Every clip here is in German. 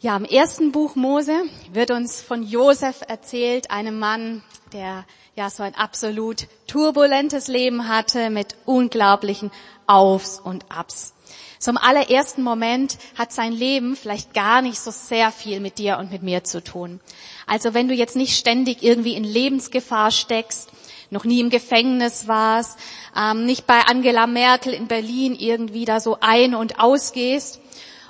Ja, im ersten Buch Mose wird uns von Josef erzählt, einem Mann, der ja so ein absolut turbulentes Leben hatte mit unglaublichen Aufs und Abs. Im allerersten Moment hat sein Leben vielleicht gar nicht so sehr viel mit dir und mit mir zu tun. Also wenn du jetzt nicht ständig irgendwie in Lebensgefahr steckst, noch nie im Gefängnis warst, ähm, nicht bei Angela Merkel in Berlin irgendwie da so ein- und ausgehst,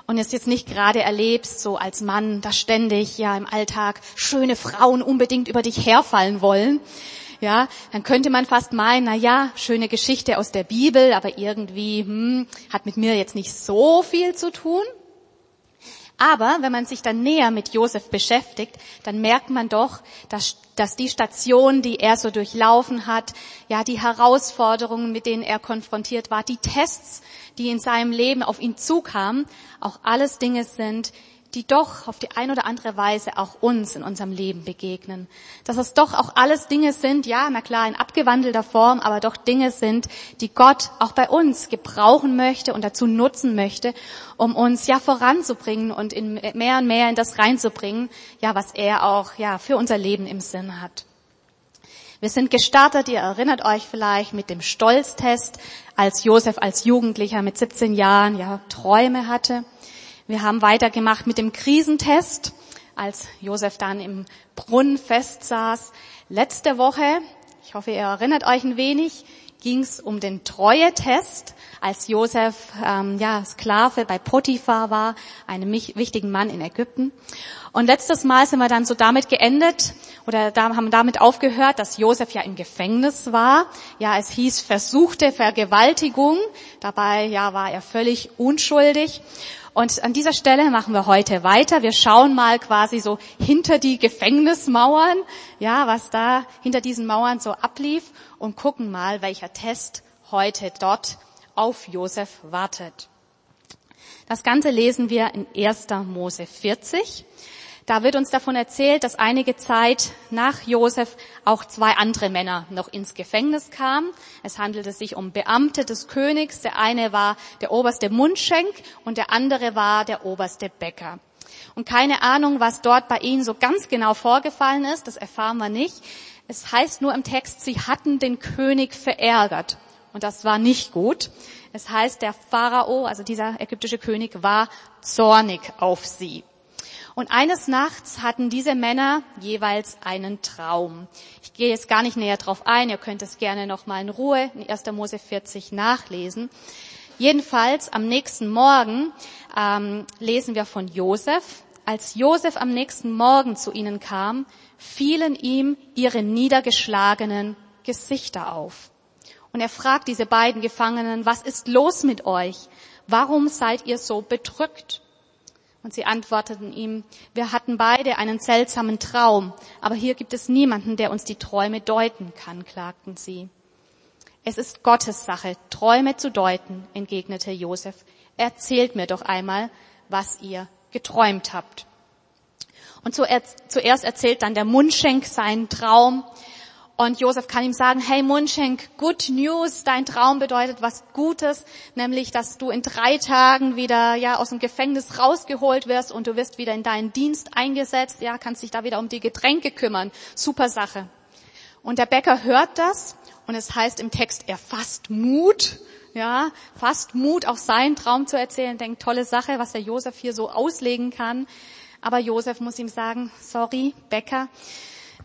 und es jetzt nicht gerade erlebst, so als Mann, da ständig ja im Alltag schöne Frauen unbedingt über dich herfallen wollen, ja, dann könnte man fast meinen, na ja, schöne Geschichte aus der Bibel, aber irgendwie hm, hat mit mir jetzt nicht so viel zu tun. Aber wenn man sich dann näher mit Josef beschäftigt, dann merkt man doch, dass, dass die Station, die er so durchlaufen hat, ja, die Herausforderungen, mit denen er konfrontiert war, die Tests, die in seinem Leben auf ihn zukamen, auch alles Dinge sind, die doch auf die ein oder andere Weise auch uns in unserem Leben begegnen. Dass es doch auch alles Dinge sind, ja, na klar, in abgewandelter Form, aber doch Dinge sind, die Gott auch bei uns gebrauchen möchte und dazu nutzen möchte, um uns ja voranzubringen und in mehr und mehr in das reinzubringen, ja, was er auch, ja, für unser Leben im Sinn hat. Wir sind gestartet, ihr erinnert euch vielleicht mit dem Stolztest, als Josef als Jugendlicher mit 17 Jahren ja Träume hatte. Wir haben weitergemacht mit dem Krisentest, als Josef dann im Brunnen festsaß. Letzte Woche, ich hoffe, ihr erinnert euch ein wenig, ging es um den Treue-Test, als Josef ähm, ja, Sklave bei Potiphar war, einem wichtigen Mann in Ägypten. Und letztes Mal sind wir dann so damit geendet oder da, haben damit aufgehört, dass Josef ja im Gefängnis war. Ja, es hieß versuchte Vergewaltigung. Dabei ja war er völlig unschuldig. Und an dieser Stelle machen wir heute weiter. Wir schauen mal quasi so hinter die Gefängnismauern, ja, was da hinter diesen Mauern so ablief und gucken mal, welcher Test heute dort auf Josef wartet. Das Ganze lesen wir in 1. Mose 40. Da wird uns davon erzählt, dass einige Zeit nach Josef auch zwei andere Männer noch ins Gefängnis kamen. Es handelte sich um Beamte des Königs. Der eine war der oberste Mundschenk und der andere war der oberste Bäcker. Und keine Ahnung, was dort bei ihnen so ganz genau vorgefallen ist, das erfahren wir nicht. Es heißt nur im Text, sie hatten den König verärgert. Und das war nicht gut. Es heißt, der Pharao, also dieser ägyptische König, war zornig auf sie. Und eines Nachts hatten diese Männer jeweils einen Traum. Ich gehe jetzt gar nicht näher drauf ein, ihr könnt es gerne noch mal in Ruhe in 1. Mose 40 nachlesen. Jedenfalls am nächsten Morgen ähm, lesen wir von Josef. Als Josef am nächsten Morgen zu ihnen kam, fielen ihm ihre niedergeschlagenen Gesichter auf. Und er fragt diese beiden Gefangenen, was ist los mit euch? Warum seid ihr so bedrückt? Und sie antworteten ihm, wir hatten beide einen seltsamen Traum, aber hier gibt es niemanden, der uns die Träume deuten kann, klagten sie. Es ist Gottes Sache, Träume zu deuten, entgegnete Josef. Erzählt mir doch einmal, was ihr geträumt habt. Und zuerst erzählt dann der Mundschenk seinen Traum und Josef kann ihm sagen, hey Mundschenk, good news, dein Traum bedeutet was Gutes, nämlich, dass du in drei Tagen wieder, ja, aus dem Gefängnis rausgeholt wirst und du wirst wieder in deinen Dienst eingesetzt, ja, kannst dich da wieder um die Getränke kümmern. Super Sache. Und der Bäcker hört das und es heißt im Text, er fasst Mut, ja, fasst Mut, auch seinen Traum zu erzählen, denkt, tolle Sache, was der Josef hier so auslegen kann. Aber Josef muss ihm sagen, sorry, Bäcker,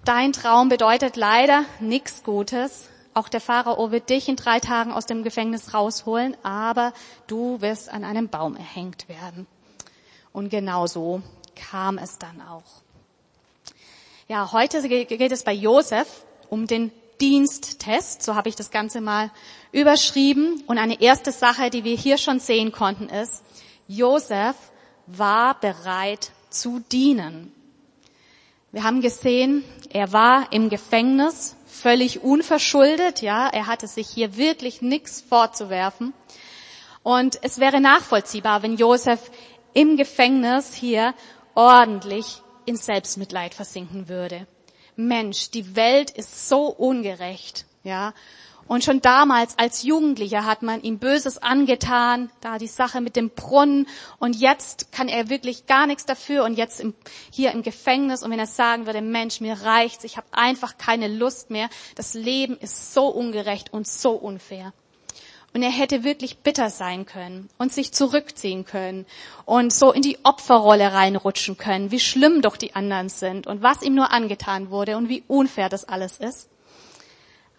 Dein Traum bedeutet leider nichts Gutes. Auch der Pharao wird dich in drei Tagen aus dem Gefängnis rausholen, aber du wirst an einem Baum erhängt werden. Und genau so kam es dann auch. Ja, heute geht es bei Josef um den Diensttest, so habe ich das Ganze mal überschrieben. Und eine erste Sache, die wir hier schon sehen konnten, ist, Josef war bereit zu dienen. Wir haben gesehen, er war im Gefängnis, völlig unverschuldet, ja, er hatte sich hier wirklich nichts vorzuwerfen. Und es wäre nachvollziehbar, wenn Josef im Gefängnis hier ordentlich in Selbstmitleid versinken würde. Mensch, die Welt ist so ungerecht, ja. Und schon damals als Jugendlicher hat man ihm Böses angetan, da die Sache mit dem Brunnen. Und jetzt kann er wirklich gar nichts dafür. Und jetzt im, hier im Gefängnis. Und wenn er sagen würde, Mensch, mir reicht's, ich habe einfach keine Lust mehr. Das Leben ist so ungerecht und so unfair. Und er hätte wirklich bitter sein können und sich zurückziehen können und so in die Opferrolle reinrutschen können, wie schlimm doch die anderen sind und was ihm nur angetan wurde und wie unfair das alles ist.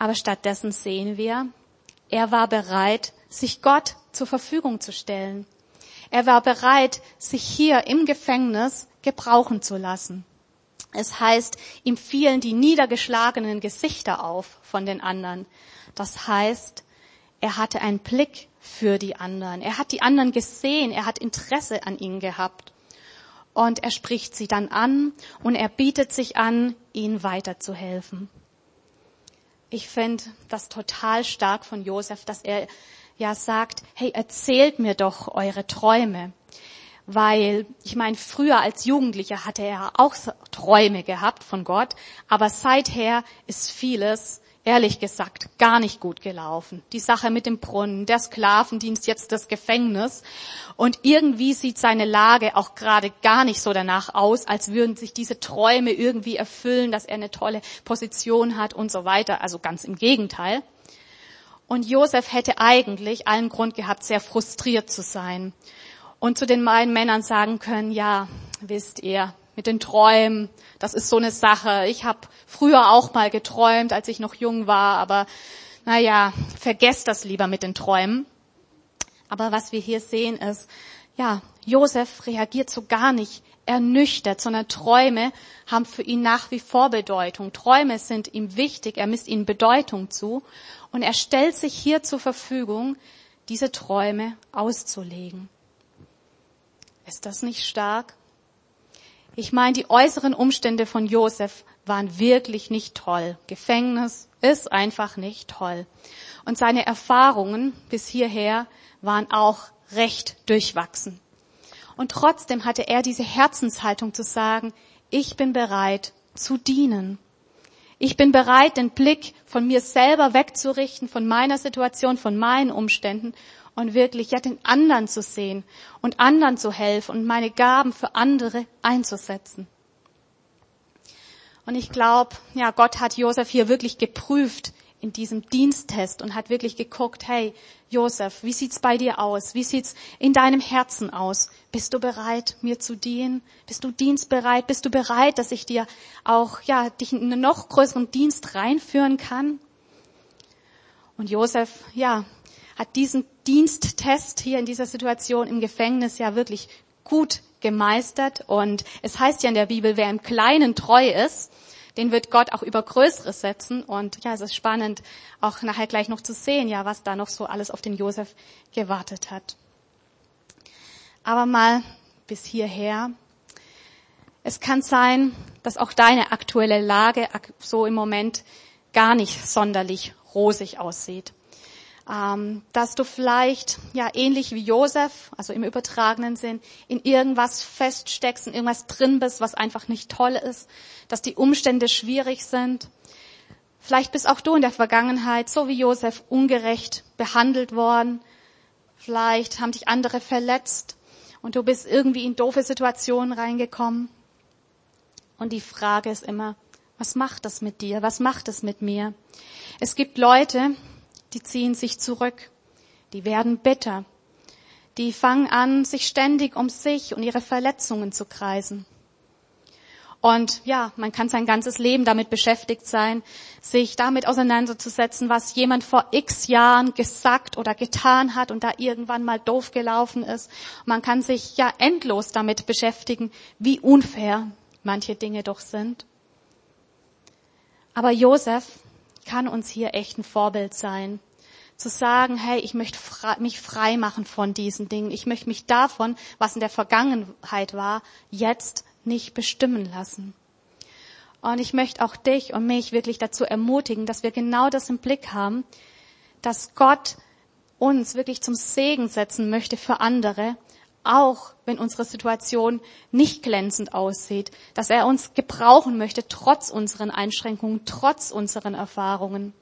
Aber stattdessen sehen wir, er war bereit, sich Gott zur Verfügung zu stellen. Er war bereit, sich hier im Gefängnis gebrauchen zu lassen. Es heißt, ihm fielen die niedergeschlagenen Gesichter auf von den anderen. Das heißt, er hatte einen Blick für die anderen. Er hat die anderen gesehen. Er hat Interesse an ihnen gehabt. Und er spricht sie dann an und er bietet sich an, ihnen weiterzuhelfen ich finde das total stark von Josef, dass er ja sagt, hey, erzählt mir doch eure Träume. Weil, ich meine, früher als Jugendlicher hatte er auch Träume gehabt von Gott, aber seither ist vieles ehrlich gesagt gar nicht gut gelaufen. Die Sache mit dem Brunnen, der Sklavendienst, jetzt das Gefängnis. Und irgendwie sieht seine Lage auch gerade gar nicht so danach aus, als würden sich diese Träume irgendwie erfüllen, dass er eine tolle Position hat und so weiter. Also ganz im Gegenteil. Und Josef hätte eigentlich allen Grund gehabt, sehr frustriert zu sein. Und zu den beiden Männern sagen können, ja, wisst ihr, mit den Träumen. Das ist so eine Sache. Ich habe früher auch mal geträumt, als ich noch jung war, aber naja, vergesst das lieber mit den Träumen. Aber was wir hier sehen ist, ja, Josef reagiert so gar nicht ernüchtert, sondern Träume haben für ihn nach wie vor Bedeutung. Träume sind ihm wichtig, er misst ihnen Bedeutung zu und er stellt sich hier zur Verfügung, diese Träume auszulegen. Ist das nicht stark? Ich meine, die äußeren Umstände von Josef waren wirklich nicht toll. Gefängnis ist einfach nicht toll. Und seine Erfahrungen bis hierher waren auch recht durchwachsen. Und trotzdem hatte er diese Herzenshaltung zu sagen, ich bin bereit zu dienen. Ich bin bereit, den Blick von mir selber wegzurichten, von meiner Situation, von meinen Umständen und wirklich ja den anderen zu sehen und anderen zu helfen und meine Gaben für andere einzusetzen. Und ich glaube, ja, Gott hat Josef hier wirklich geprüft in diesem Diensttest und hat wirklich geguckt, hey, Josef, wie sieht's bei dir aus? Wie sieht's in deinem Herzen aus? Bist du bereit, mir zu dienen? Bist du dienstbereit? Bist du bereit, dass ich dir auch, ja, dich in einen noch größeren Dienst reinführen kann? Und Josef, ja, hat diesen Diensttest hier in dieser Situation im Gefängnis ja wirklich gut gemeistert. Und es heißt ja in der Bibel, wer im Kleinen treu ist, den wird Gott auch über Größeres setzen. Und ja, es ist spannend, auch nachher gleich noch zu sehen, ja, was da noch so alles auf den Josef gewartet hat. Aber mal bis hierher. Es kann sein, dass auch deine aktuelle Lage so im Moment gar nicht sonderlich rosig aussieht ähm, dass du vielleicht ja ähnlich wie Josef, also im übertragenen Sinn, in irgendwas feststeckst, in irgendwas drin bist, was einfach nicht toll ist, dass die Umstände schwierig sind. Vielleicht bist auch du in der Vergangenheit, so wie Josef, ungerecht behandelt worden. Vielleicht haben dich andere verletzt und du bist irgendwie in doofe Situationen reingekommen. Und die Frage ist immer, was macht das mit dir? Was macht es mit mir? Es gibt Leute, die ziehen sich zurück, die werden bitter, die fangen an, sich ständig um sich und ihre Verletzungen zu kreisen. Und ja, man kann sein ganzes Leben damit beschäftigt sein, sich damit auseinanderzusetzen, was jemand vor x Jahren gesagt oder getan hat und da irgendwann mal doof gelaufen ist. Man kann sich ja endlos damit beschäftigen, wie unfair manche Dinge doch sind. Aber Josef kann uns hier echt ein Vorbild sein. Zu sagen, hey, ich möchte mich frei machen von diesen Dingen. Ich möchte mich davon, was in der Vergangenheit war, jetzt nicht bestimmen lassen. Und ich möchte auch dich und mich wirklich dazu ermutigen, dass wir genau das im Blick haben, dass Gott uns wirklich zum Segen setzen möchte für andere, auch wenn unsere Situation nicht glänzend aussieht, dass er uns gebrauchen möchte, trotz unseren Einschränkungen, trotz unseren Erfahrungen.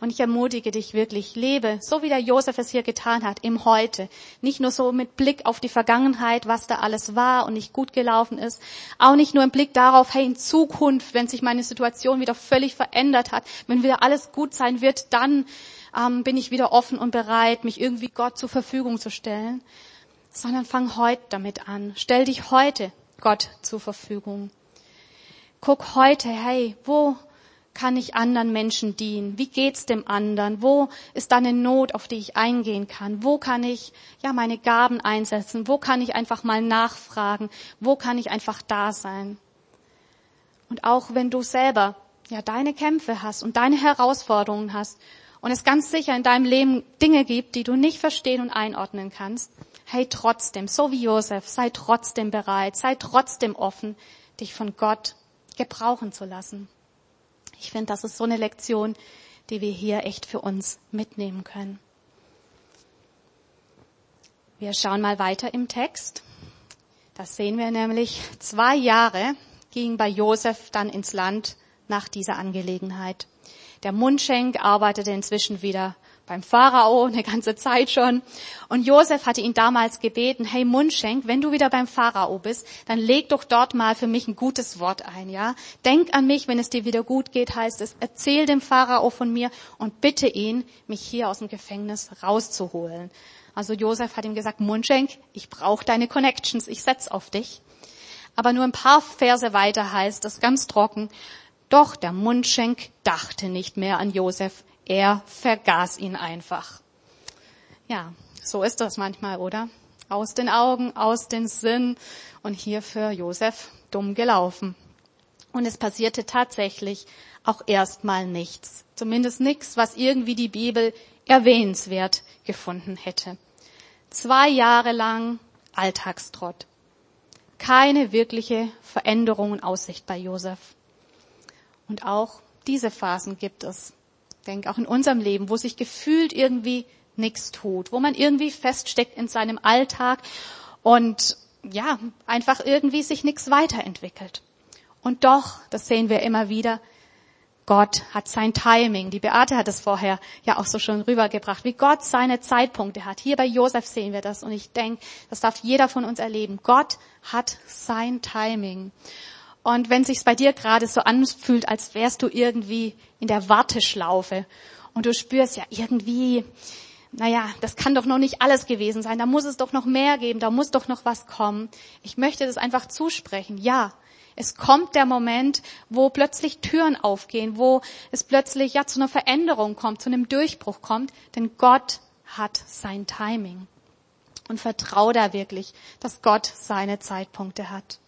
Und ich ermutige dich wirklich, lebe, so wie der Josef es hier getan hat, im Heute. Nicht nur so mit Blick auf die Vergangenheit, was da alles war und nicht gut gelaufen ist. Auch nicht nur im Blick darauf, hey, in Zukunft, wenn sich meine Situation wieder völlig verändert hat, wenn wieder alles gut sein wird, dann ähm, bin ich wieder offen und bereit, mich irgendwie Gott zur Verfügung zu stellen. Sondern fang heute damit an. Stell dich heute Gott zur Verfügung. Guck heute, hey, wo kann ich anderen Menschen dienen? Wie geht's dem anderen? Wo ist da eine Not, auf die ich eingehen kann? Wo kann ich, ja, meine Gaben einsetzen? Wo kann ich einfach mal nachfragen? Wo kann ich einfach da sein? Und auch wenn du selber, ja, deine Kämpfe hast und deine Herausforderungen hast und es ganz sicher in deinem Leben Dinge gibt, die du nicht verstehen und einordnen kannst, hey, trotzdem, so wie Josef, sei trotzdem bereit, sei trotzdem offen, dich von Gott gebrauchen zu lassen. Ich finde, das ist so eine Lektion, die wir hier echt für uns mitnehmen können. Wir schauen mal weiter im Text. Das sehen wir nämlich. Zwei Jahre ging bei Josef dann ins Land nach dieser Angelegenheit. Der Mundschenk arbeitete inzwischen wieder beim Pharao eine ganze Zeit schon. Und Josef hatte ihn damals gebeten, hey Mundschenk, wenn du wieder beim Pharao bist, dann leg doch dort mal für mich ein gutes Wort ein, ja? Denk an mich, wenn es dir wieder gut geht, heißt es, erzähl dem Pharao von mir und bitte ihn, mich hier aus dem Gefängnis rauszuholen. Also Josef hat ihm gesagt, Mundschenk, ich brauche deine Connections, ich setz auf dich. Aber nur ein paar Verse weiter heißt es ganz trocken, doch der Mundschenk dachte nicht mehr an Josef, er vergaß ihn einfach. Ja, so ist das manchmal, oder? Aus den Augen, aus den Sinn und hier für Josef dumm gelaufen. Und es passierte tatsächlich auch erstmal nichts. Zumindest nichts, was irgendwie die Bibel erwähnenswert gefunden hätte. Zwei Jahre lang Alltagstrott. Keine wirkliche Veränderung in Aussicht bei Josef. Und auch diese Phasen gibt es denke auch in unserem Leben, wo sich gefühlt irgendwie nichts tut, wo man irgendwie feststeckt in seinem Alltag und ja, einfach irgendwie sich nichts weiterentwickelt. Und doch, das sehen wir immer wieder, Gott hat sein Timing. Die Beate hat es vorher ja auch so schon rübergebracht, wie Gott seine Zeitpunkte hat. Hier bei Josef sehen wir das und ich denke, das darf jeder von uns erleben. Gott hat sein Timing. Und wenn sich's bei dir gerade so anfühlt, als wärst du irgendwie in der Warteschlaufe und du spürst ja irgendwie, naja, das kann doch noch nicht alles gewesen sein, da muss es doch noch mehr geben, da muss doch noch was kommen. Ich möchte das einfach zusprechen. Ja, es kommt der Moment, wo plötzlich Türen aufgehen, wo es plötzlich ja zu einer Veränderung kommt, zu einem Durchbruch kommt, denn Gott hat sein Timing. Und vertrau da wirklich, dass Gott seine Zeitpunkte hat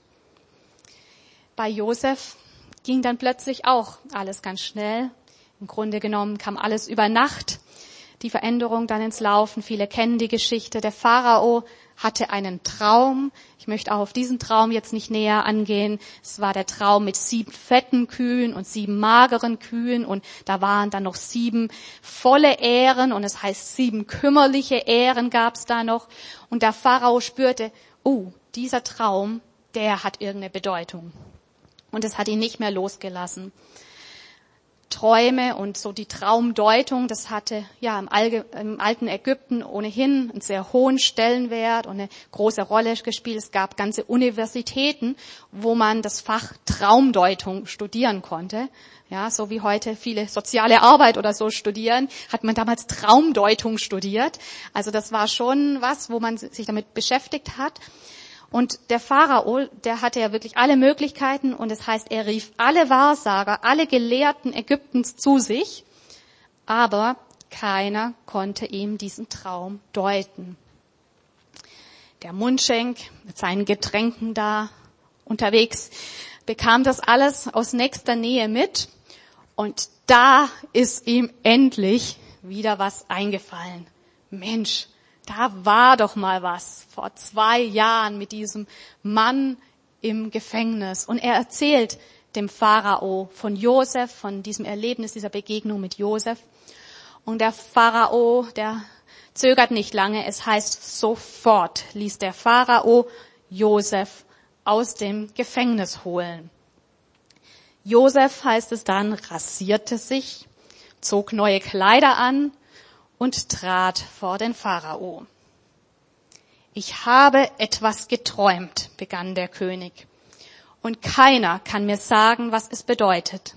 bei Josef ging dann plötzlich auch alles ganz schnell. Im Grunde genommen kam alles über Nacht. Die Veränderung dann ins Laufen. Viele kennen die Geschichte. Der Pharao hatte einen Traum. Ich möchte auch auf diesen Traum jetzt nicht näher angehen. Es war der Traum mit sieben fetten Kühen und sieben mageren Kühen und da waren dann noch sieben volle Ähren und es heißt sieben kümmerliche Ähren gab es da noch. Und der Pharao spürte, oh, dieser Traum, der hat irgendeine Bedeutung. Und es hat ihn nicht mehr losgelassen. Träume und so die Traumdeutung, das hatte ja im, Alge, im, alten Ägypten ohnehin einen sehr hohen Stellenwert und eine große Rolle gespielt. Es gab ganze Universitäten, wo man das Fach Traumdeutung studieren konnte. Ja, so wie heute viele soziale Arbeit oder so studieren, hat man damals Traumdeutung studiert. Also das war schon was, wo man sich damit beschäftigt hat. Und der Pharao, der hatte ja wirklich alle Möglichkeiten und es das heißt, er rief alle Wahrsager, alle Gelehrten Ägyptens zu sich, aber keiner konnte ihm diesen Traum deuten. Der Mundschenk mit seinen Getränken da unterwegs bekam das alles aus nächster Nähe mit und da ist ihm endlich wieder was eingefallen. Mensch, da war doch mal was vor zwei Jahren mit diesem Mann im Gefängnis. Und er erzählt dem Pharao von Josef, von diesem Erlebnis, dieser Begegnung mit Josef. Und der Pharao, der zögert nicht lange. Es heißt, sofort ließ der Pharao Josef aus dem Gefängnis holen. Josef heißt es dann, rasierte sich, zog neue Kleider an und trat vor den Pharao. Ich habe etwas geträumt, begann der König, und keiner kann mir sagen, was es bedeutet.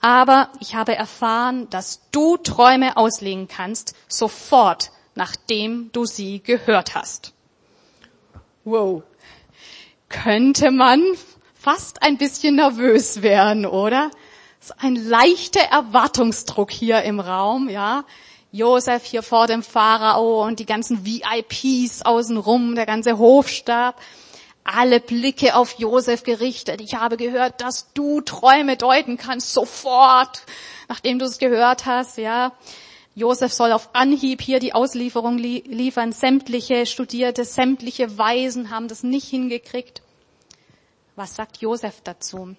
Aber ich habe erfahren, dass du Träume auslegen kannst, sofort, nachdem du sie gehört hast. Wow. Könnte man fast ein bisschen nervös werden, oder? So ein leichter Erwartungsdruck hier im Raum, ja. Josef hier vor dem Pharao und die ganzen VIPs außenrum, der ganze Hofstab, alle Blicke auf Josef gerichtet. Ich habe gehört, dass du Träume deuten kannst, sofort, nachdem du es gehört hast, ja. Josef soll auf Anhieb hier die Auslieferung liefern. Sämtliche Studierte, sämtliche Weisen haben das nicht hingekriegt. Was sagt Josef dazu?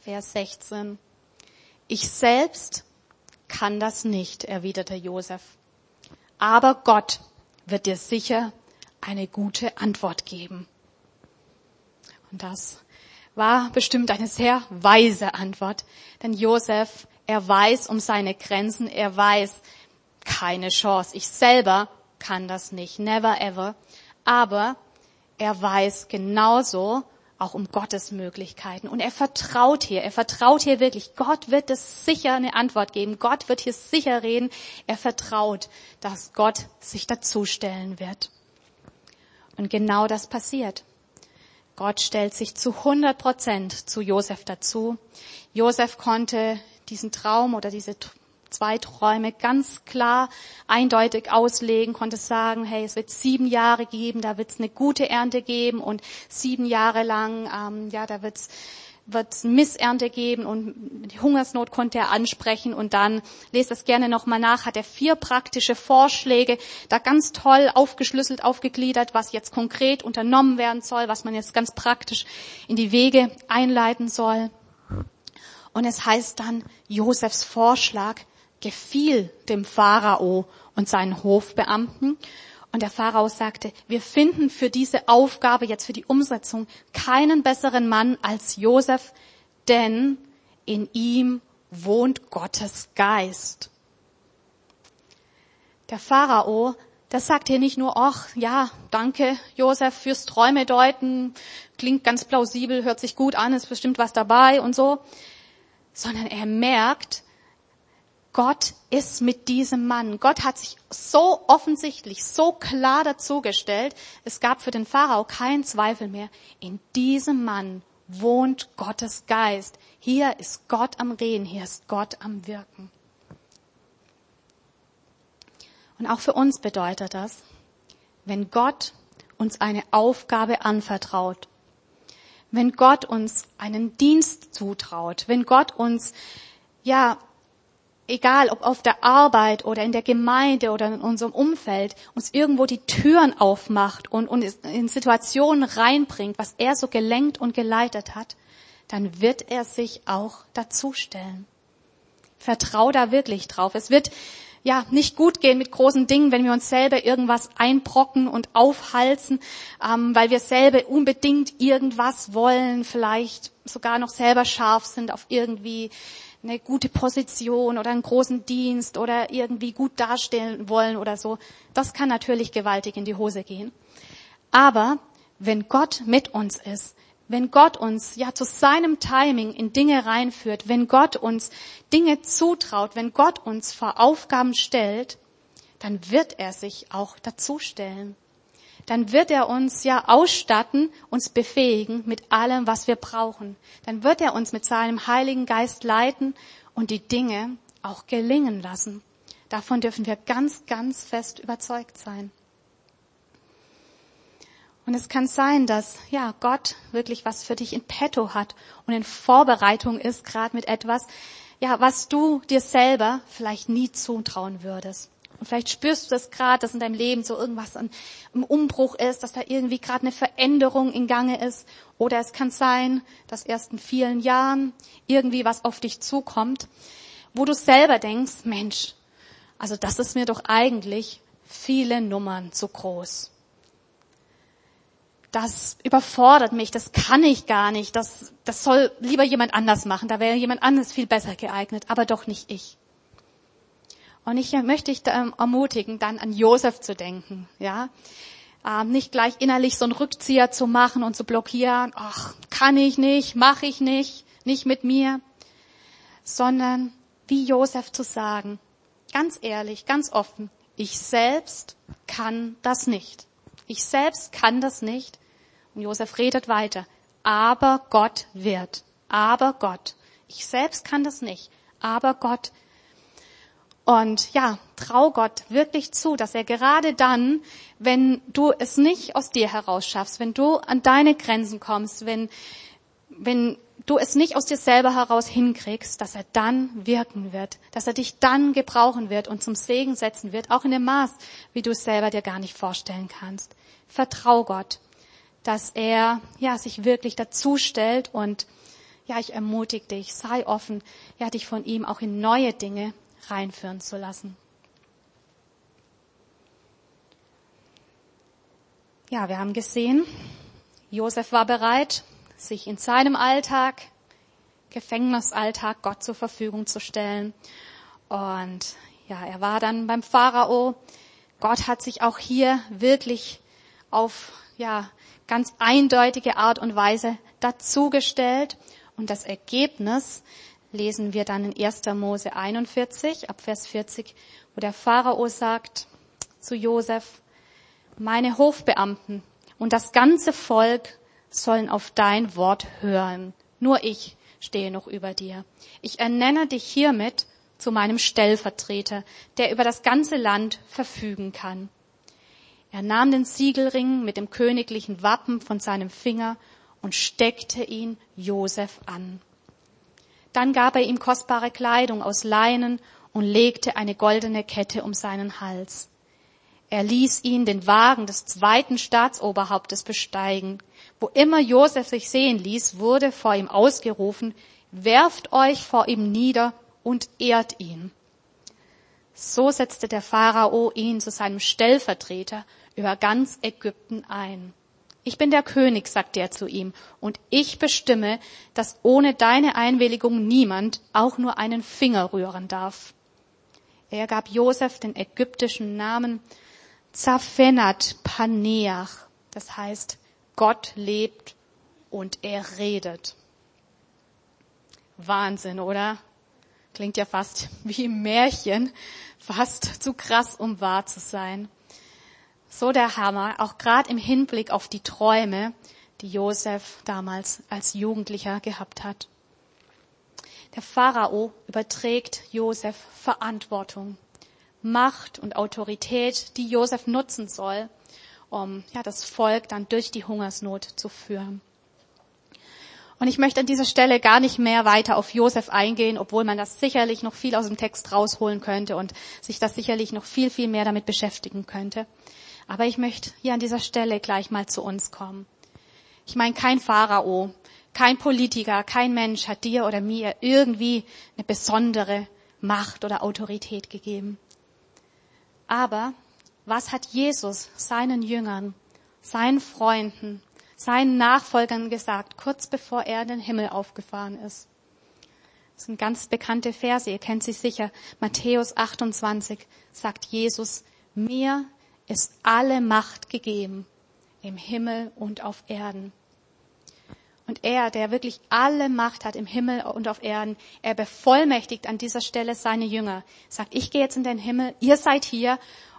Vers 16. Ich selbst kann das nicht, erwiderte Josef. Aber Gott wird dir sicher eine gute Antwort geben. Und das war bestimmt eine sehr weise Antwort, denn Josef, er weiß um seine Grenzen, er weiß keine Chance. Ich selber kann das nicht, never ever. Aber er weiß genauso, auch um Gottes Möglichkeiten. Und er vertraut hier, er vertraut hier wirklich. Gott wird es sicher eine Antwort geben. Gott wird hier sicher reden. Er vertraut, dass Gott sich dazustellen wird. Und genau das passiert. Gott stellt sich zu 100 Prozent zu Josef dazu. Josef konnte diesen Traum oder diese zwei Träume ganz klar, eindeutig auslegen, konnte sagen, hey, es wird sieben Jahre geben, da wird es eine gute Ernte geben und sieben Jahre lang, ähm, ja, da wird's wird Missernte geben und die Hungersnot konnte er ansprechen und dann, lest das gerne nochmal nach, hat er vier praktische Vorschläge, da ganz toll aufgeschlüsselt, aufgegliedert, was jetzt konkret unternommen werden soll, was man jetzt ganz praktisch in die Wege einleiten soll. Und es heißt dann, Josefs Vorschlag gefiel dem Pharao und seinen Hofbeamten. Und der Pharao sagte, wir finden für diese Aufgabe, jetzt für die Umsetzung, keinen besseren Mann als Josef, denn in ihm wohnt Gottes Geist. Der Pharao, das sagt hier nicht nur, ach ja, danke Josef fürs Träume deuten, klingt ganz plausibel, hört sich gut an, ist bestimmt was dabei und so, sondern er merkt, Gott ist mit diesem Mann. Gott hat sich so offensichtlich, so klar dazugestellt. Es gab für den Pharao keinen Zweifel mehr. In diesem Mann wohnt Gottes Geist. Hier ist Gott am Reden, hier ist Gott am Wirken. Und auch für uns bedeutet das, wenn Gott uns eine Aufgabe anvertraut, wenn Gott uns einen Dienst zutraut, wenn Gott uns ja egal ob auf der Arbeit oder in der Gemeinde oder in unserem Umfeld, uns irgendwo die Türen aufmacht und uns in Situationen reinbringt, was er so gelenkt und geleitet hat, dann wird er sich auch dazustellen. Vertrau da wirklich drauf. Es wird ja nicht gut gehen mit großen Dingen, wenn wir uns selber irgendwas einbrocken und aufhalsen, ähm, weil wir selber unbedingt irgendwas wollen, vielleicht sogar noch selber scharf sind auf irgendwie eine gute Position oder einen großen Dienst oder irgendwie gut darstellen wollen oder so. Das kann natürlich gewaltig in die Hose gehen. Aber wenn Gott mit uns ist, wenn Gott uns ja zu seinem Timing in Dinge reinführt, wenn Gott uns Dinge zutraut, wenn Gott uns vor Aufgaben stellt, dann wird er sich auch dazustellen dann wird er uns ja ausstatten, uns befähigen mit allem, was wir brauchen. Dann wird er uns mit seinem Heiligen Geist leiten und die Dinge auch gelingen lassen. Davon dürfen wir ganz, ganz fest überzeugt sein. Und es kann sein, dass ja Gott wirklich was für dich in petto hat und in Vorbereitung ist, gerade mit etwas, ja, was du dir selber vielleicht nie zutrauen würdest. Und vielleicht spürst du das gerade, dass in deinem Leben so irgendwas im Umbruch ist, dass da irgendwie gerade eine Veränderung in Gange ist. Oder es kann sein, dass erst in vielen Jahren irgendwie was auf dich zukommt, wo du selber denkst, Mensch, also das ist mir doch eigentlich viele Nummern zu groß. Das überfordert mich, das kann ich gar nicht, das, das soll lieber jemand anders machen, da wäre jemand anders viel besser geeignet, aber doch nicht ich. Und ich möchte dich ermutigen, dann an Josef zu denken, ja. Ähm, nicht gleich innerlich so einen Rückzieher zu machen und zu blockieren, ach, kann ich nicht, mache ich nicht, nicht mit mir, sondern wie Josef zu sagen, ganz ehrlich, ganz offen, ich selbst kann das nicht. Ich selbst kann das nicht. Und Josef redet weiter. Aber Gott wird. Aber Gott. Ich selbst kann das nicht. Aber Gott. Und ja, trau Gott wirklich zu, dass er gerade dann, wenn du es nicht aus dir heraus schaffst, wenn du an deine Grenzen kommst, wenn, wenn du es nicht aus dir selber heraus hinkriegst, dass er dann wirken wird, dass er dich dann gebrauchen wird und zum Segen setzen wird, auch in dem Maß, wie du es selber dir gar nicht vorstellen kannst. Vertrau Gott, dass er, ja, sich wirklich dazu stellt und, ja, ich ermutige dich, sei offen, ja, dich von ihm auch in neue Dinge reinführen zu lassen. Ja, wir haben gesehen, Josef war bereit, sich in seinem Alltag, Gefängnisalltag Gott zur Verfügung zu stellen. Und ja, er war dann beim Pharao. Gott hat sich auch hier wirklich auf, ja, ganz eindeutige Art und Weise dazugestellt. Und das Ergebnis lesen wir dann in 1. Mose 41, ab Vers 40, wo der Pharao sagt zu Josef, meine Hofbeamten und das ganze Volk sollen auf dein Wort hören. Nur ich stehe noch über dir. Ich ernenne dich hiermit zu meinem Stellvertreter, der über das ganze Land verfügen kann. Er nahm den Siegelring mit dem königlichen Wappen von seinem Finger und steckte ihn Josef an. Dann gab er ihm kostbare Kleidung aus Leinen und legte eine goldene Kette um seinen Hals. Er ließ ihn den Wagen des zweiten Staatsoberhauptes besteigen. Wo immer Josef sich sehen ließ, wurde vor ihm ausgerufen, werft euch vor ihm nieder und ehrt ihn. So setzte der Pharao ihn zu seinem Stellvertreter über ganz Ägypten ein. Ich bin der König, sagte er zu ihm, und ich bestimme, dass ohne deine Einwilligung niemand auch nur einen Finger rühren darf. Er gab Josef den ägyptischen Namen Zaphenat Paneach. Das heißt, Gott lebt und er redet. Wahnsinn, oder? Klingt ja fast wie ein Märchen, fast zu krass, um wahr zu sein. So der Hammer, auch gerade im Hinblick auf die Träume, die Josef damals als Jugendlicher gehabt hat. Der Pharao überträgt Josef Verantwortung. Macht und Autorität, die Josef nutzen soll, um ja, das Volk dann durch die Hungersnot zu führen. Und ich möchte an dieser Stelle gar nicht mehr weiter auf Josef eingehen, obwohl man das sicherlich noch viel aus dem Text rausholen könnte und sich das sicherlich noch viel, viel mehr damit beschäftigen könnte. Aber ich möchte hier an dieser Stelle gleich mal zu uns kommen. Ich meine, kein Pharao, kein Politiker, kein Mensch hat dir oder mir irgendwie eine besondere Macht oder Autorität gegeben. Aber was hat Jesus seinen Jüngern, seinen Freunden, seinen Nachfolgern gesagt, kurz bevor er in den Himmel aufgefahren ist? Das sind ganz bekannte Verse, ihr kennt sie sicher. Matthäus 28 sagt Jesus, mir ist alle Macht gegeben im Himmel und auf Erden. Und er, der wirklich alle Macht hat im Himmel und auf Erden, er bevollmächtigt an dieser Stelle seine Jünger. Sagt, ich gehe jetzt in den Himmel, ihr seid hier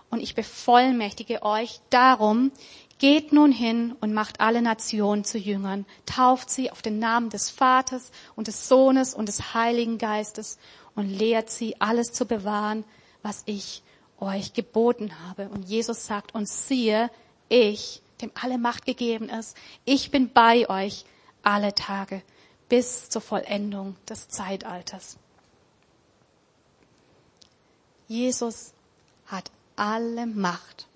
und ich bevollmächtige euch darum, geht nun hin und macht alle Nationen zu Jüngern, tauft sie auf den Namen des Vaters und des Sohnes und des Heiligen Geistes und lehrt sie, alles zu bewahren, was ich euch geboten habe. Und Jesus sagt uns, siehe, ich, dem alle Macht gegeben ist, ich bin bei euch alle Tage bis zur Vollendung des Zeitalters. Jesus hat alle Macht.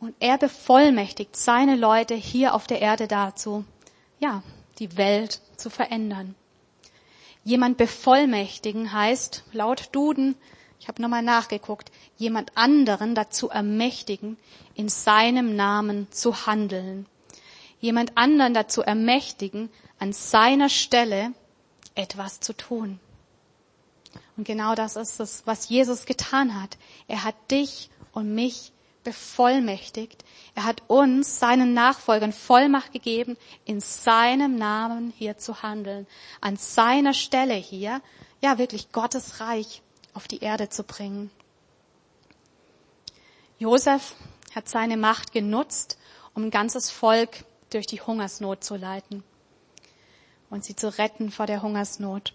Und er bevollmächtigt seine Leute hier auf der Erde dazu, ja, die Welt zu verändern. Jemand bevollmächtigen heißt, laut Duden, ich habe nochmal nachgeguckt, jemand anderen dazu ermächtigen, in seinem Namen zu handeln jemand anderen dazu ermächtigen, an seiner Stelle etwas zu tun. Und genau das ist es, was Jesus getan hat. Er hat dich und mich bevollmächtigt. Er hat uns, seinen Nachfolgern, Vollmacht gegeben, in seinem Namen hier zu handeln, an seiner Stelle hier, ja wirklich Gottes Reich auf die Erde zu bringen. Josef hat seine Macht genutzt, um ein ganzes Volk durch die Hungersnot zu leiten und sie zu retten vor der Hungersnot.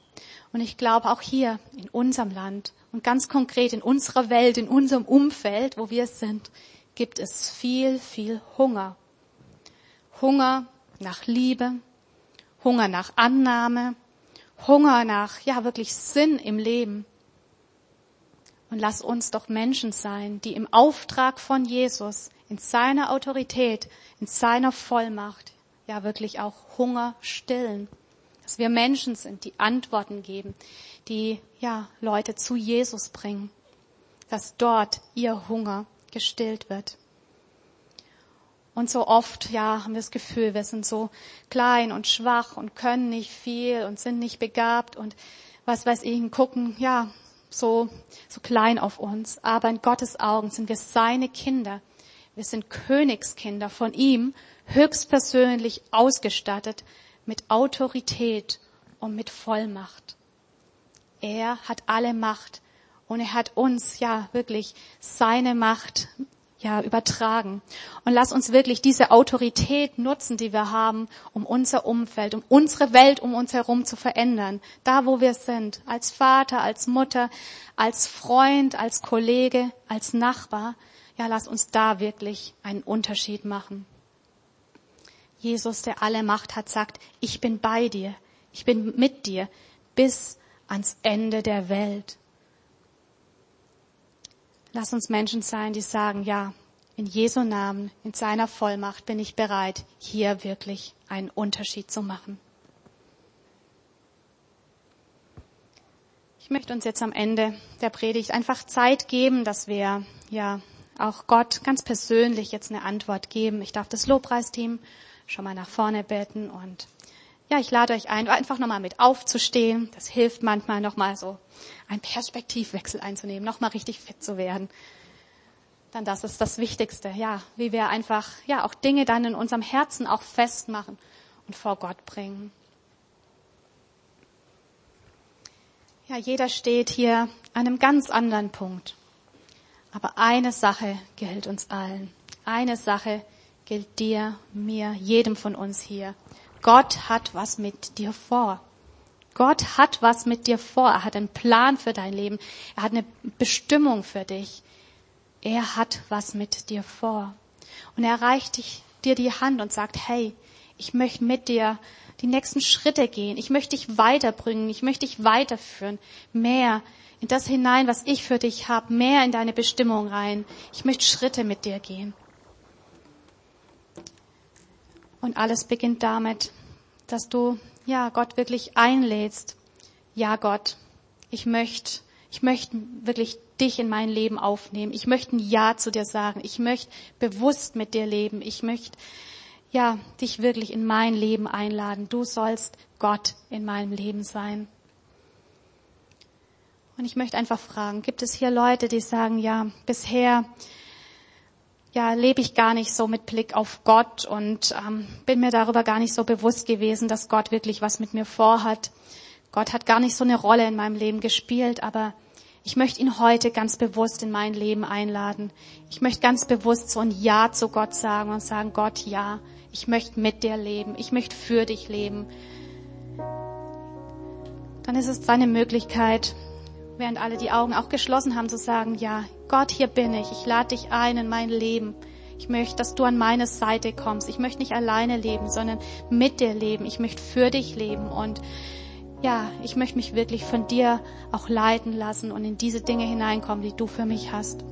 Und ich glaube auch hier in unserem Land und ganz konkret in unserer Welt, in unserem Umfeld, wo wir sind, gibt es viel, viel Hunger. Hunger nach Liebe, Hunger nach Annahme, Hunger nach, ja, wirklich Sinn im Leben. Und lass uns doch Menschen sein, die im Auftrag von Jesus, in seiner Autorität, in seiner Vollmacht, ja wirklich auch Hunger stillen. Dass wir Menschen sind, die Antworten geben, die, ja, Leute zu Jesus bringen. Dass dort ihr Hunger gestillt wird. Und so oft, ja, haben wir das Gefühl, wir sind so klein und schwach und können nicht viel und sind nicht begabt und was weiß ich, gucken, ja, so, so klein auf uns. Aber in Gottes Augen sind wir seine Kinder. Wir sind Königskinder von ihm, höchstpersönlich ausgestattet mit Autorität und mit Vollmacht. Er hat alle Macht und er hat uns ja wirklich seine Macht ja, übertragen. Und lass uns wirklich diese Autorität nutzen, die wir haben, um unser Umfeld, um unsere Welt um uns herum zu verändern. Da, wo wir sind. Als Vater, als Mutter, als Freund, als Kollege, als Nachbar. Ja, lass uns da wirklich einen Unterschied machen. Jesus, der alle Macht hat, sagt, ich bin bei dir. Ich bin mit dir bis ans Ende der Welt. Lass uns Menschen sein, die sagen, ja, in Jesu Namen, in seiner Vollmacht bin ich bereit, hier wirklich einen Unterschied zu machen. Ich möchte uns jetzt am Ende der Predigt einfach Zeit geben, dass wir ja auch Gott ganz persönlich jetzt eine Antwort geben. Ich darf das Lobpreisteam schon mal nach vorne beten und ja, ich lade euch ein, einfach nochmal mit aufzustehen. Das hilft manchmal nochmal so, einen Perspektivwechsel einzunehmen, nochmal richtig fit zu werden. Dann das ist das Wichtigste, ja, wie wir einfach, ja, auch Dinge dann in unserem Herzen auch festmachen und vor Gott bringen. Ja, jeder steht hier an einem ganz anderen Punkt. Aber eine Sache gilt uns allen. Eine Sache gilt dir, mir, jedem von uns hier. Gott hat was mit dir vor. Gott hat was mit dir vor. Er hat einen Plan für dein Leben. Er hat eine Bestimmung für dich. Er hat was mit dir vor. Und er reicht dich, dir die Hand und sagt, hey, ich möchte mit dir die nächsten Schritte gehen. Ich möchte dich weiterbringen. Ich möchte dich weiterführen. Mehr in das hinein, was ich für dich habe. Mehr in deine Bestimmung rein. Ich möchte Schritte mit dir gehen. Und alles beginnt damit, dass du, ja, Gott wirklich einlädst. Ja, Gott, ich möchte, ich möchte wirklich dich in mein Leben aufnehmen. Ich möchte ein Ja zu dir sagen. Ich möchte bewusst mit dir leben. Ich möchte, ja, dich wirklich in mein Leben einladen. Du sollst Gott in meinem Leben sein. Und ich möchte einfach fragen, gibt es hier Leute, die sagen, ja, bisher ja, lebe ich gar nicht so mit Blick auf Gott und ähm, bin mir darüber gar nicht so bewusst gewesen, dass Gott wirklich was mit mir vorhat. Gott hat gar nicht so eine Rolle in meinem Leben gespielt, aber ich möchte ihn heute ganz bewusst in mein Leben einladen. Ich möchte ganz bewusst so ein Ja zu Gott sagen und sagen, Gott, ja, ich möchte mit dir leben, ich möchte für dich leben. Dann ist es deine Möglichkeit, während alle die Augen auch geschlossen haben, zu sagen, ja, Gott, hier bin ich, ich lade dich ein in mein Leben. Ich möchte, dass du an meine Seite kommst. Ich möchte nicht alleine leben, sondern mit dir leben. Ich möchte für dich leben und ja, ich möchte mich wirklich von dir auch leiten lassen und in diese Dinge hineinkommen, die du für mich hast.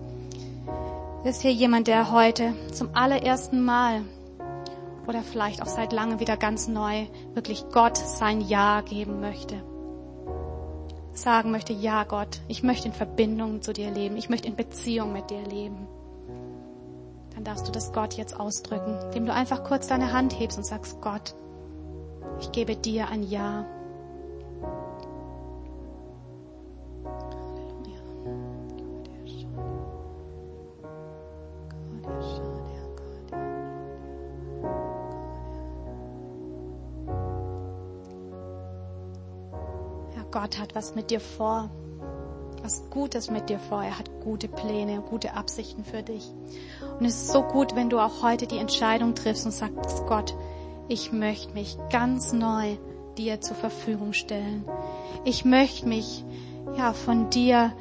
Ist hier jemand, der heute zum allerersten Mal oder vielleicht auch seit langem wieder ganz neu wirklich Gott sein Ja geben möchte? Sagen möchte, ja Gott, ich möchte in Verbindung zu dir leben, ich möchte in Beziehung mit dir leben, dann darfst du das Gott jetzt ausdrücken, indem du einfach kurz deine Hand hebst und sagst, Gott, ich gebe dir ein Ja. Gott hat was mit dir vor. Was Gutes mit dir vor. Er hat gute Pläne, gute Absichten für dich. Und es ist so gut, wenn du auch heute die Entscheidung triffst und sagst, Gott, ich möchte mich ganz neu dir zur Verfügung stellen. Ich möchte mich, ja, von dir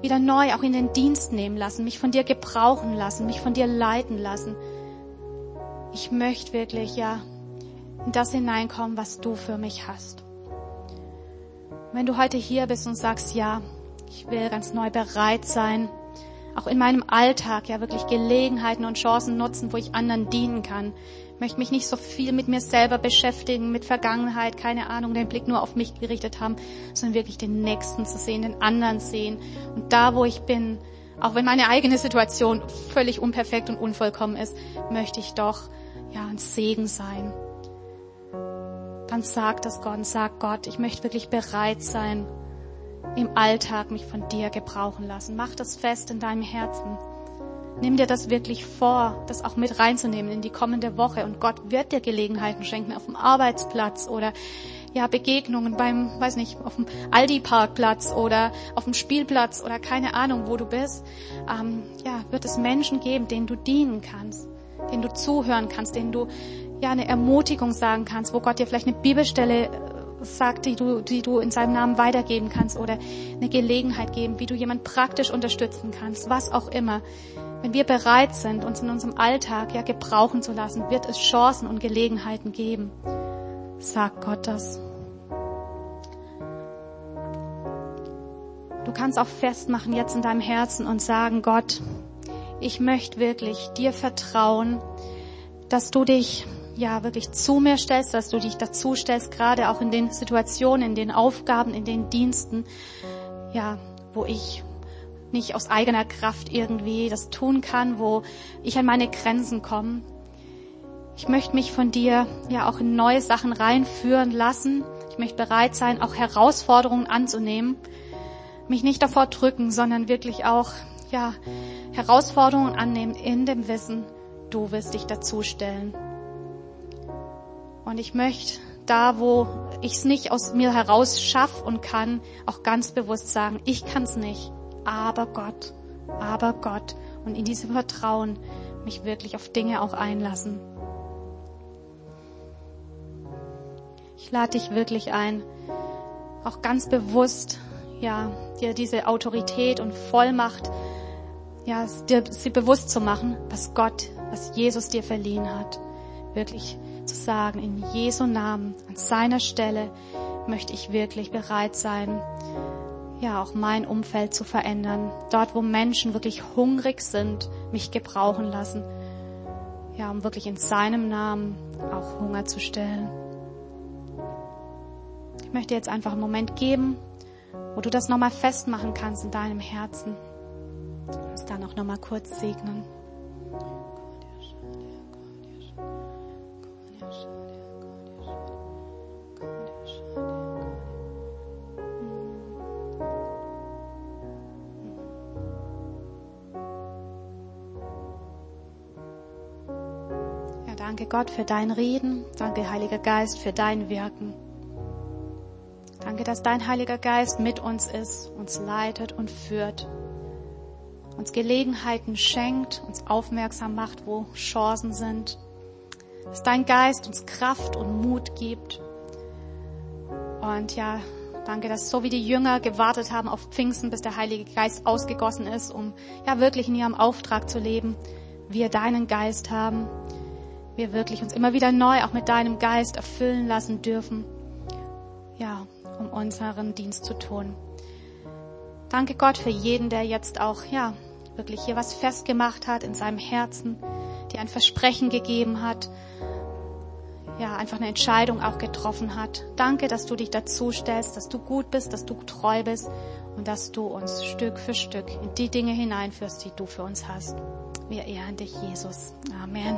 wieder neu auch in den Dienst nehmen lassen, mich von dir gebrauchen lassen, mich von dir leiten lassen. Ich möchte wirklich, ja, in das hineinkommen, was du für mich hast. Wenn du heute hier bist und sagst, ja, ich will ganz neu bereit sein, auch in meinem Alltag ja wirklich Gelegenheiten und Chancen nutzen, wo ich anderen dienen kann. Möchte mich nicht so viel mit mir selber beschäftigen, mit Vergangenheit, keine Ahnung, den Blick nur auf mich gerichtet haben, sondern wirklich den Nächsten zu sehen, den anderen sehen. Und da, wo ich bin, auch wenn meine eigene Situation völlig unperfekt und unvollkommen ist, möchte ich doch ja ein Segen sein dann sag das Gott und sag Gott, ich möchte wirklich bereit sein, im Alltag mich von dir gebrauchen lassen. Mach das fest in deinem Herzen. Nimm dir das wirklich vor, das auch mit reinzunehmen in die kommende Woche. Und Gott wird dir Gelegenheiten schenken auf dem Arbeitsplatz oder ja Begegnungen beim, weiß nicht, auf dem Aldi-Parkplatz oder auf dem Spielplatz oder keine Ahnung, wo du bist. Ähm, ja, wird es Menschen geben, denen du dienen kannst, denen du zuhören kannst, denen du ja eine Ermutigung sagen kannst, wo Gott dir vielleicht eine Bibelstelle äh, sagt, die du, die du in seinem Namen weitergeben kannst oder eine Gelegenheit geben, wie du jemand praktisch unterstützen kannst, was auch immer. Wenn wir bereit sind, uns in unserem Alltag ja gebrauchen zu lassen, wird es Chancen und Gelegenheiten geben. Sag Gott das. Du kannst auch festmachen jetzt in deinem Herzen und sagen, Gott, ich möchte wirklich dir vertrauen, dass du dich ja wirklich zu mir stellst, dass du dich dazu stellst, gerade auch in den Situationen, in den Aufgaben, in den Diensten, ja, wo ich nicht aus eigener Kraft irgendwie das tun kann, wo ich an meine Grenzen komme. Ich möchte mich von dir ja auch in neue Sachen reinführen lassen. Ich möchte bereit sein, auch Herausforderungen anzunehmen. Mich nicht davor drücken, sondern wirklich auch, ja, Herausforderungen annehmen in dem Wissen, du wirst dich dazustellen. Und ich möchte da, wo ich es nicht aus mir heraus schaff und kann, auch ganz bewusst sagen, ich kann es nicht, aber Gott, aber Gott. Und in diesem Vertrauen mich wirklich auf Dinge auch einlassen. Ich lade dich wirklich ein, auch ganz bewusst, ja, dir diese Autorität und Vollmacht, ja, dir sie bewusst zu machen, was Gott, was Jesus dir verliehen hat. Wirklich zu sagen, in Jesu Namen, an seiner Stelle möchte ich wirklich bereit sein, ja, auch mein Umfeld zu verändern. Dort, wo Menschen wirklich hungrig sind, mich gebrauchen lassen. Ja, um wirklich in seinem Namen auch Hunger zu stellen. Ich möchte jetzt einfach einen Moment geben, wo du das nochmal festmachen kannst in deinem Herzen. Und dann auch nochmal kurz segnen. Danke Gott für dein Reden. Danke Heiliger Geist für dein Wirken. Danke, dass dein Heiliger Geist mit uns ist, uns leitet und führt, uns Gelegenheiten schenkt, uns aufmerksam macht, wo Chancen sind. Dass dein Geist uns Kraft und Mut gibt. Und ja, danke, dass so wie die Jünger gewartet haben auf Pfingsten, bis der Heilige Geist ausgegossen ist, um ja wirklich in ihrem Auftrag zu leben, wir deinen Geist haben wir wirklich uns immer wieder neu auch mit deinem Geist erfüllen lassen dürfen, ja, um unseren Dienst zu tun. Danke Gott für jeden, der jetzt auch, ja, wirklich hier was festgemacht hat in seinem Herzen, dir ein Versprechen gegeben hat, ja, einfach eine Entscheidung auch getroffen hat. Danke, dass du dich dazu stellst, dass du gut bist, dass du treu bist und dass du uns Stück für Stück in die Dinge hineinführst, die du für uns hast. Wir ehren dich, Jesus. Amen.